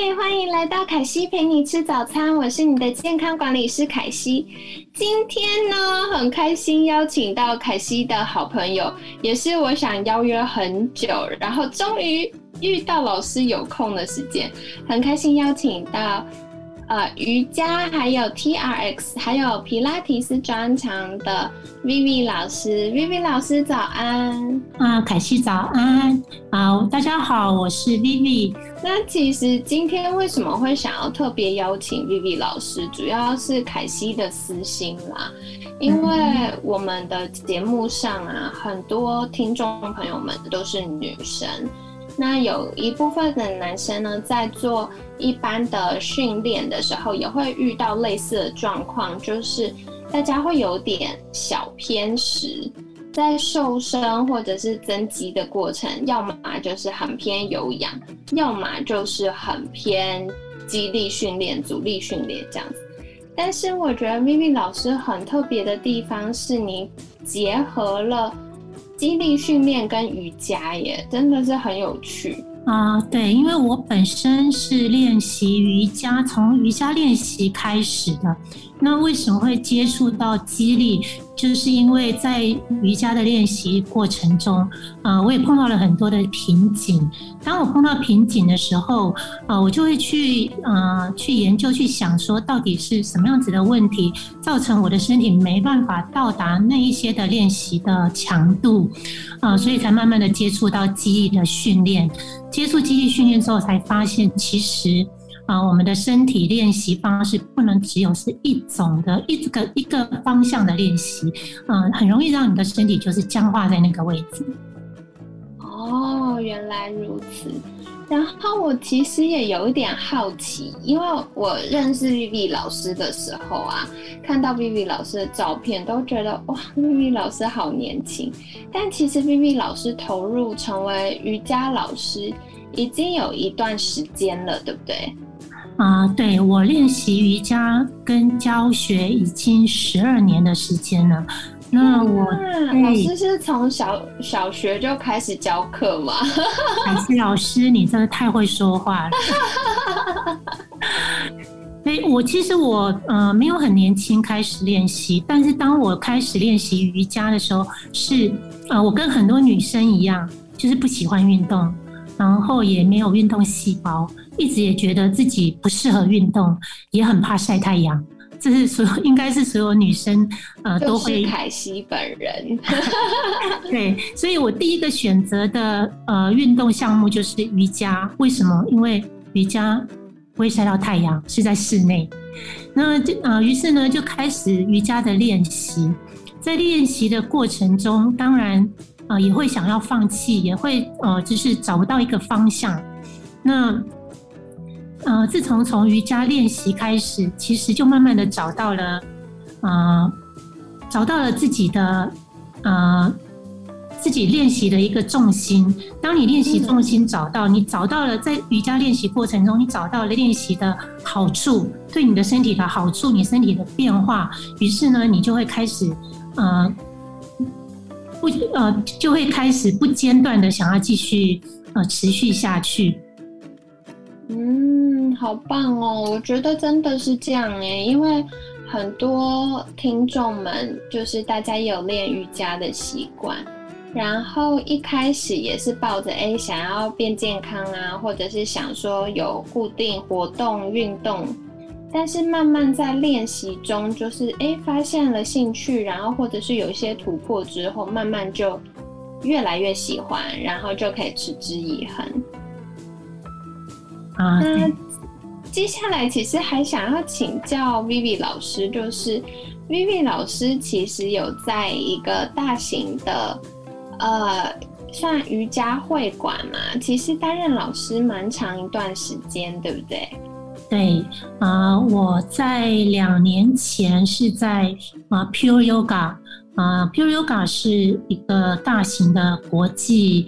嗨，欢迎来到凯西陪你吃早餐，我是你的健康管理师凯西。今天呢，很开心邀请到凯西的好朋友，也是我想邀约很久，然后终于遇到老师有空的时间，很开心邀请到。呃，瑜伽还有 T R X，还有皮拉提斯专长的 Vivi 老师，Vivi 老师早安啊，凯西早安，好，大家好，我是 Vivi。那其实今天为什么会想要特别邀请 Vivi 老师，主要是凯西的私心啦，因为我们的节目上啊，很多听众朋友们都是女生。那有一部分的男生呢，在做一般的训练的时候，也会遇到类似的状况，就是大家会有点小偏食，在瘦身或者是增肌的过程，要么就是很偏有氧，要么就是很偏肌力训练、阻力训练这样子。但是我觉得咪咪老师很特别的地方是，你结合了。肌力训练跟瑜伽耶，真的是很有趣啊！对，因为我本身是练习瑜伽，从瑜伽练习开始的。那为什么会接触到肌力？就是因为在瑜伽的练习过程中，啊，我也碰到了很多的瓶颈。当我碰到瓶颈的时候，啊，我就会去，啊，去研究、去想，说到底是什么样子的问题，造成我的身体没办法到达那一些的练习的强度，啊，所以才慢慢的接触到肌力的训练。接触肌力训练之后，才发现其实。啊，我们的身体练习方式不能只有是一种的一个一个方向的练习，嗯，很容易让你的身体就是僵化在那个位置。哦，原来如此。然后我其实也有一点好奇，因为我认识 Vivi 老师的时候啊，看到 Vivi 老师的照片，都觉得哇，Vivi 老师好年轻。但其实 Vivi 老师投入成为瑜伽老师已经有一段时间了，对不对？啊，对我练习瑜伽跟教学已经十二年的时间了。那我老师是从小小学就开始教课吗？还是老师，你真的太会说话了。哎，我其实我呃没有很年轻开始练习，但是当我开始练习瑜伽的时候，是呃我跟很多女生一样，就是不喜欢运动，然后也没有运动细胞。一直也觉得自己不适合运动，也很怕晒太阳，这是所有应该是所有女生呃都会。凯西本人。对，所以我第一个选择的呃运动项目就是瑜伽。为什么？因为瑜伽不会晒到太阳，是在室内。那就呃，于是呢就开始瑜伽的练习。在练习的过程中，当然呃也会想要放弃，也会呃就是找不到一个方向。那呃，自从从瑜伽练习开始，其实就慢慢的找到了，呃，找到了自己的呃自己练习的一个重心。当你练习重心找到，你找到了在瑜伽练习过程中，你找到了练习的好处，对你的身体的好处，你身体的变化，于是呢，你就会开始呃不呃就会开始不间断的想要继续呃持续下去。嗯，好棒哦！我觉得真的是这样哎，因为很多听众们就是大家有练瑜伽的习惯，然后一开始也是抱着哎想要变健康啊，或者是想说有固定活动运动，但是慢慢在练习中就是哎发现了兴趣，然后或者是有一些突破之后，慢慢就越来越喜欢，然后就可以持之以恒。啊那接下来其实还想要请教 Vivi 老师，就是 Vivi 老师其实有在一个大型的呃算瑜伽会馆嘛，其实担任老师蛮长一段时间，对不对？对，啊，我在两年前是在啊 Pure Yoga，啊 Pure Yoga 是一个大型的国际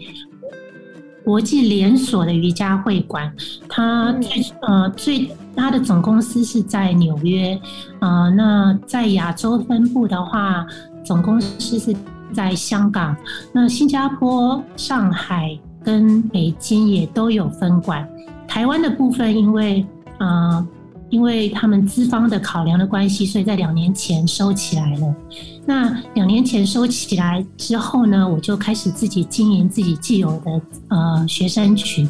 国际连锁的瑜伽会馆，它最呃最它的总公司是在纽约，啊，那在亚洲分部的话，总公司是在香港，那新加坡、上海跟北京也都有分馆，台湾的部分因为。啊，因为他们资方的考量的关系，所以在两年前收起来了。那两年前收起来之后呢，我就开始自己经营自己既有的呃学生群，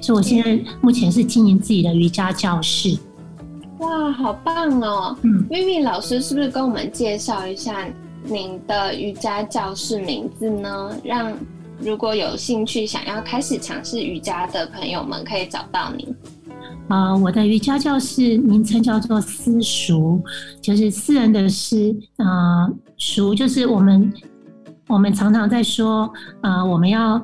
所以我现在目前是经营自己的瑜伽教室。哇，好棒哦！嗯，Vivi 老师是不是跟我们介绍一下您的瑜伽教室名字呢？让如果有兴趣想要开始尝试瑜伽的朋友们可以找到您。啊，我的瑜伽教室名称叫做私塾，就是私人的私，啊，塾就是我们我们常常在说，呃，我们要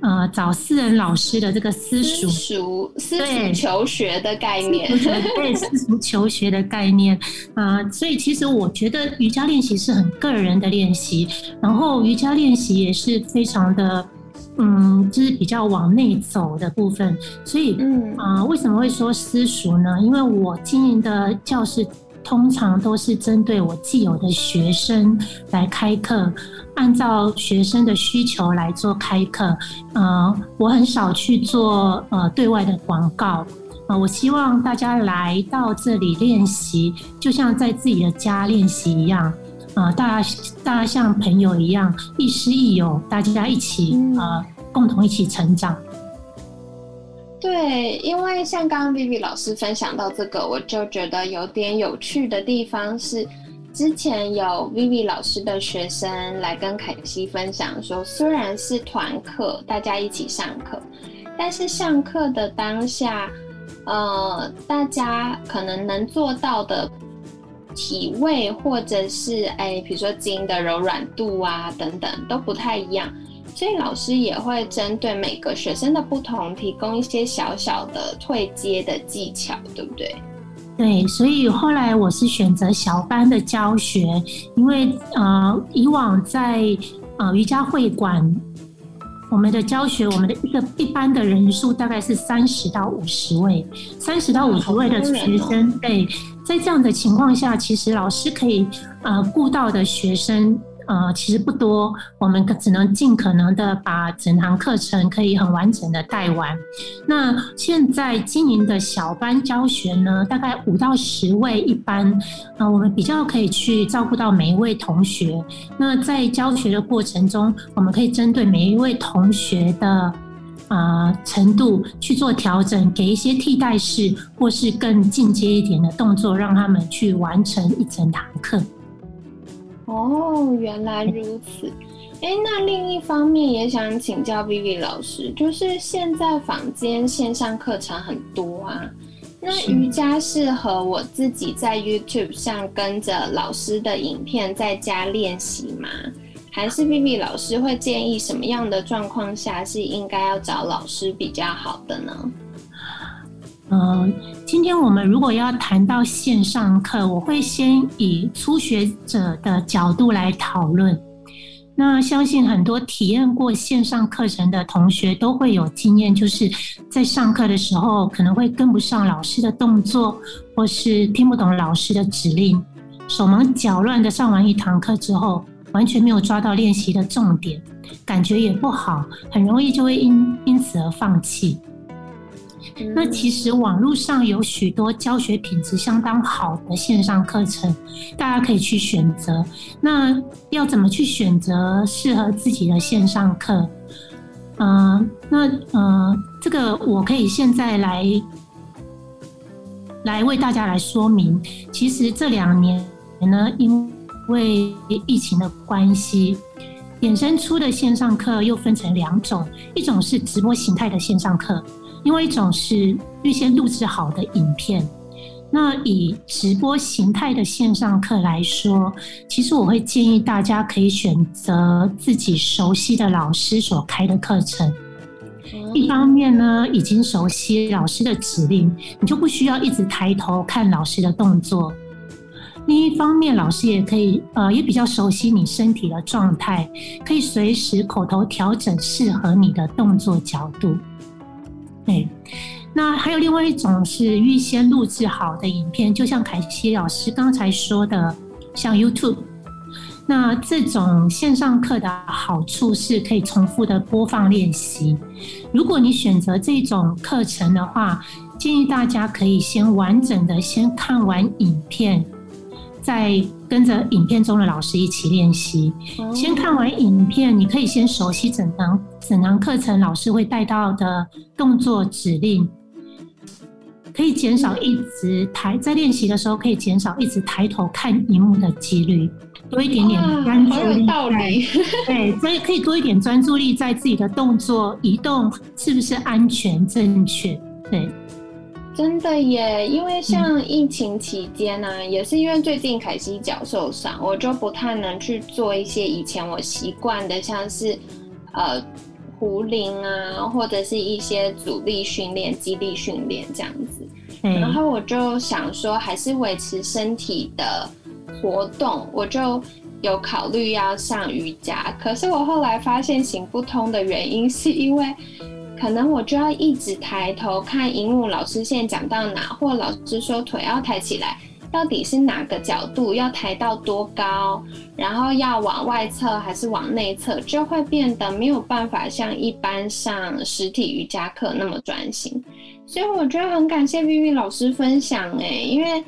呃找私人老师的这个私塾，塾私塾求学的概念，对，私塾求学的概念啊，所以其实我觉得瑜伽练习是很个人的练习，然后瑜伽练习也是非常的。嗯，就是比较往内走的部分，所以，嗯啊，为什么会说私塾呢？因为我经营的教室通常都是针对我既有的学生来开课，按照学生的需求来做开课。呃，我很少去做呃对外的广告啊。我希望大家来到这里练习，就像在自己的家练习一样。啊，大家大家像朋友一样，亦师亦友，大家一起啊，共同一起成长。对，因为像刚刚 Vivi 老师分享到这个，我就觉得有点有趣的地方是，之前有 Vivi 老师的学生来跟凯西分享说，虽然是团课，大家一起上课，但是上课的当下，呃，大家可能能做到的。体位或者是哎，比如说筋的柔软度啊等等都不太一样，所以老师也会针对每个学生的不同，提供一些小小的退阶的技巧，对不对？对，所以后来我是选择小班的教学，因为呃，以往在呃瑜伽会馆，我们的教学，我们的一个一般的人数大概是三十到五十位，三十到五十位的学生，对。在这样的情况下，其实老师可以呃顾到的学生呃其实不多，我们只能尽可能的把整堂课程可以很完整的带完。那现在经营的小班教学呢，大概五到十位一班，啊，我们比较可以去照顾到每一位同学。那在教学的过程中，我们可以针对每一位同学的。啊，程度去做调整，给一些替代式或是更进阶一点的动作，让他们去完成一整堂课。哦，原来如此。哎，那另一方面也想请教 Vivi 老师，就是现在坊间线上课程很多啊，那瑜伽适合我自己在 YouTube 上跟着老师的影片在家练习吗？还是 B B 老师会建议什么样的状况下是应该要找老师比较好的呢？嗯，今天我们如果要谈到线上课，我会先以初学者的角度来讨论。那相信很多体验过线上课程的同学都会有经验，就是在上课的时候可能会跟不上老师的动作，或是听不懂老师的指令，手忙脚乱的上完一堂课之后。完全没有抓到练习的重点，感觉也不好，很容易就会因因此而放弃。那其实网络上有许多教学品质相当好的线上课程，大家可以去选择。那要怎么去选择适合自己的线上课？嗯，那呃，这个我可以现在来来为大家来说明。其实这两年呢，因为疫情的关系，衍生出的线上课又分成两种，一种是直播形态的线上课，另外一种是预先录制好的影片。那以直播形态的线上课来说，其实我会建议大家可以选择自己熟悉的老师所开的课程。一方面呢，已经熟悉老师的指令，你就不需要一直抬头看老师的动作；另一方面，老师也可以呃，也比较熟悉你身体的状态，可以随时口头调整适合你的动作角度。对，那还有另外一种是预先录制好的影片，就像凯西老师刚才说的，像 YouTube。那这种线上课的好处是可以重复的播放练习。如果你选择这种课程的话，建议大家可以先完整的先看完影片，再跟着影片中的老师一起练习。先看完影片，你可以先熟悉整堂整堂课程老师会带到的动作指令，可以减少一直抬在练习的时候可以减少一直抬头看荧幕的几率。多一点点专注力，对，所以可以多一点专注力在自己的动作移动是不是安全正确？对，真的耶，因为像疫情期间呢，也是因为最近凯西脚受伤，我就不太能去做一些以前我习惯的，像是呃壶铃啊，或者是一些阻力训练、肌力训练这样子。然后我就想说，还是维持身体的。活动我就有考虑要上瑜伽，可是我后来发现行不通的原因是因为可能我就要一直抬头看荧幕，老师现在讲到哪，或老师说腿要抬起来，到底是哪个角度要抬到多高，然后要往外侧还是往内侧，就会变得没有办法像一般上实体瑜伽课那么专心。所以我觉得很感谢 Vivi 老师分享哎，因为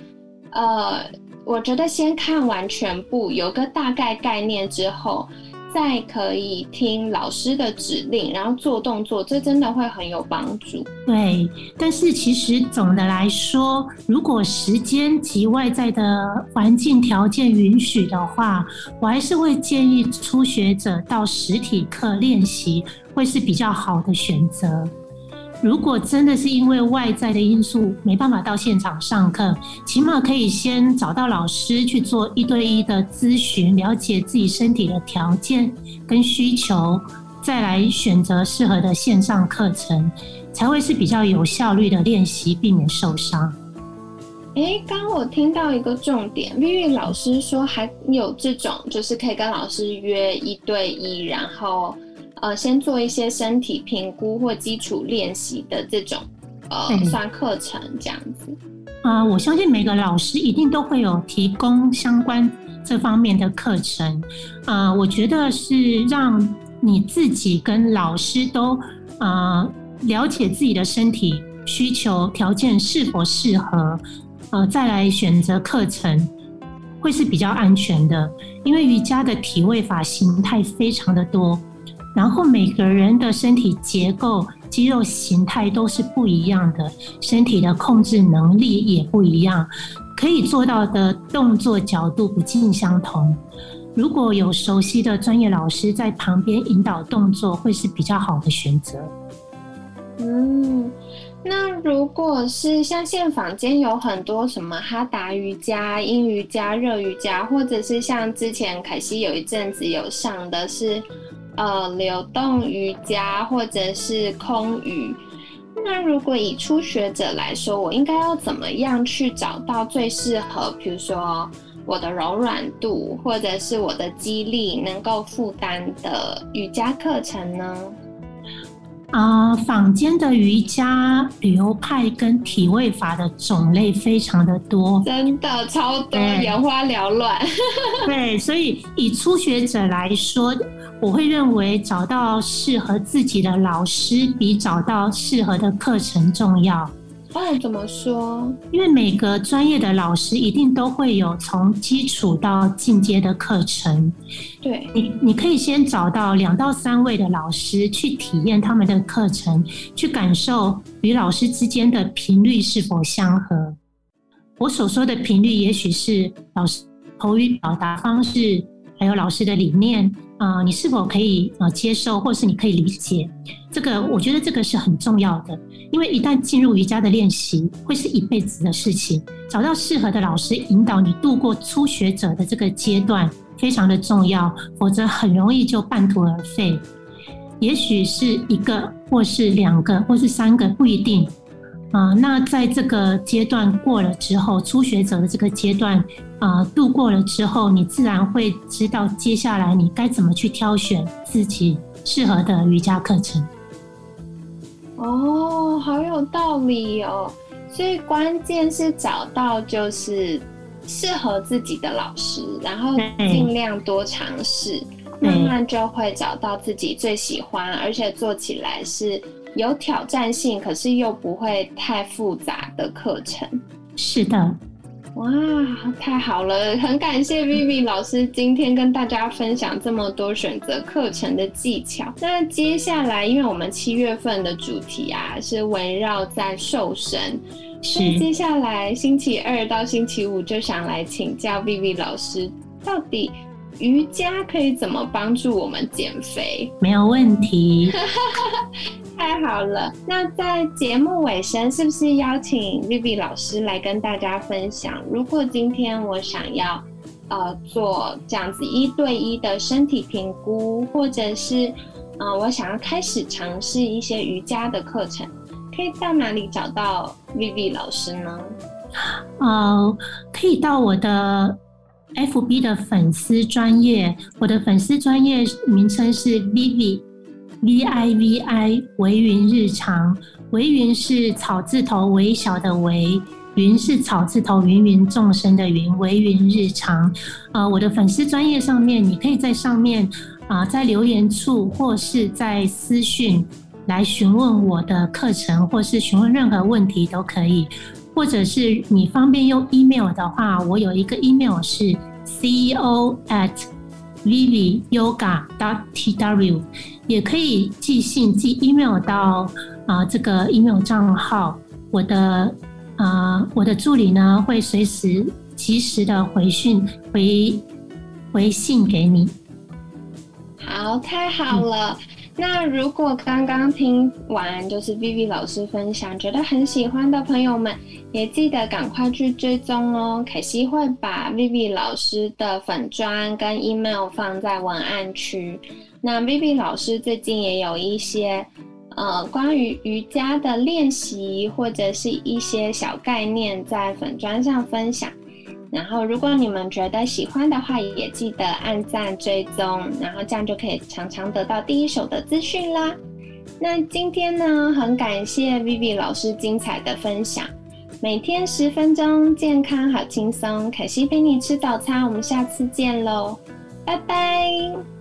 呃。我觉得先看完全部，有个大概概念之后，再可以听老师的指令，然后做动作，这真的会很有帮助。对，但是其实总的来说，如果时间及外在的环境条件允许的话，我还是会建议初学者到实体课练习，会是比较好的选择。如果真的是因为外在的因素没办法到现场上课，起码可以先找到老师去做一对一的咨询，了解自己身体的条件跟需求，再来选择适合的线上课程，才会是比较有效率的练习，避免受伤。哎，刚我听到一个重点，v 玉老师说还有这种，就是可以跟老师约一对一，然后。呃，先做一些身体评估或基础练习的这种呃算课程这样子。啊，我相信每个老师一定都会有提供相关这方面的课程。啊，我觉得是让你自己跟老师都啊了解自己的身体需求条件是否适合，呃，再来选择课程会是比较安全的。因为瑜伽的体位法形态非常的多。然后每个人的身体结构、肌肉形态都是不一样的，身体的控制能力也不一样，可以做到的动作角度不尽相同。如果有熟悉的专业老师在旁边引导动作，会是比较好的选择。嗯，那如果是像现坊间有很多什么哈达瑜伽、阴瑜伽、热瑜伽，或者是像之前凯西有一阵子有上的是。呃，流动瑜伽或者是空余。那如果以初学者来说，我应该要怎么样去找到最适合，比如说我的柔软度或者是我的肌力能够负担的瑜伽课程呢？啊，坊间的瑜伽流派跟体位法的种类非常的多，真的超多，眼花缭乱。对，所以以初学者来说。我会认为找到适合自己的老师比找到适合的课程重要。哦，怎么说？因为每个专业的老师一定都会有从基础到进阶的课程。对，你你可以先找到两到三位的老师去体验他们的课程，去感受与老师之间的频率是否相合。我所说的频率，也许是老师口语表达方式，还有老师的理念。啊，你是否可以啊接受，或是你可以理解这个？我觉得这个是很重要的，因为一旦进入瑜伽的练习，会是一辈子的事情。找到适合的老师引导你度过初学者的这个阶段，非常的重要，否则很容易就半途而废。也许是一个，或是两个，或是三个，不一定。啊，那在这个阶段过了之后，初学者的这个阶段啊度过了之后，你自然会知道接下来你该怎么去挑选自己适合的瑜伽课程。哦，好有道理哦。所以关键是找到就是适合自己的老师，然后尽量多尝试，慢慢就会找到自己最喜欢，而且做起来是。有挑战性，可是又不会太复杂的课程。是的，哇，太好了！很感谢 Vivi 老师今天跟大家分享这么多选择课程的技巧。那接下来，因为我们七月份的主题啊是围绕在瘦身，所以接下来星期二到星期五就想来请教 Vivi 老师，到底瑜伽可以怎么帮助我们减肥？没有问题。太好了，那在节目尾声，是不是邀请 Vivi 老师来跟大家分享？如果今天我想要呃做这样子一对一的身体评估，或者是呃我想要开始尝试一些瑜伽的课程，可以到哪里找到 Vivi 老师呢？呃，可以到我的 FB 的粉丝专业，我的粉丝专业名称是 Vivi。V I V I 维云日常，维云是草字头微小的维，云是草字头芸芸众生的云，维云日常。呃，我的粉丝专业上面，你可以在上面啊，在留言处或是在私讯来询问我的课程，或是询问任何问题都可以。或者是你方便用 email 的话，我有一个 email 是 CEO at。viviyoga.tw，也可以寄信寄 email 到啊这个 email 账号，我的啊我的助理呢会随时及时的回讯回回信给你。好，太好了。那如果刚刚听完就是 Vivi 老师分享，觉得很喜欢的朋友们，也记得赶快去追踪哦。凯西会把 Vivi 老师的粉砖跟 email 放在文案区。那 Vivi 老师最近也有一些呃关于瑜伽的练习或者是一些小概念在粉砖上分享。然后，如果你们觉得喜欢的话，也记得按赞追踪，然后这样就可以常常得到第一手的资讯啦。那今天呢，很感谢 Vivi 老师精彩的分享，每天十分钟，健康好轻松。可惜陪你吃早餐，我们下次见喽，拜拜。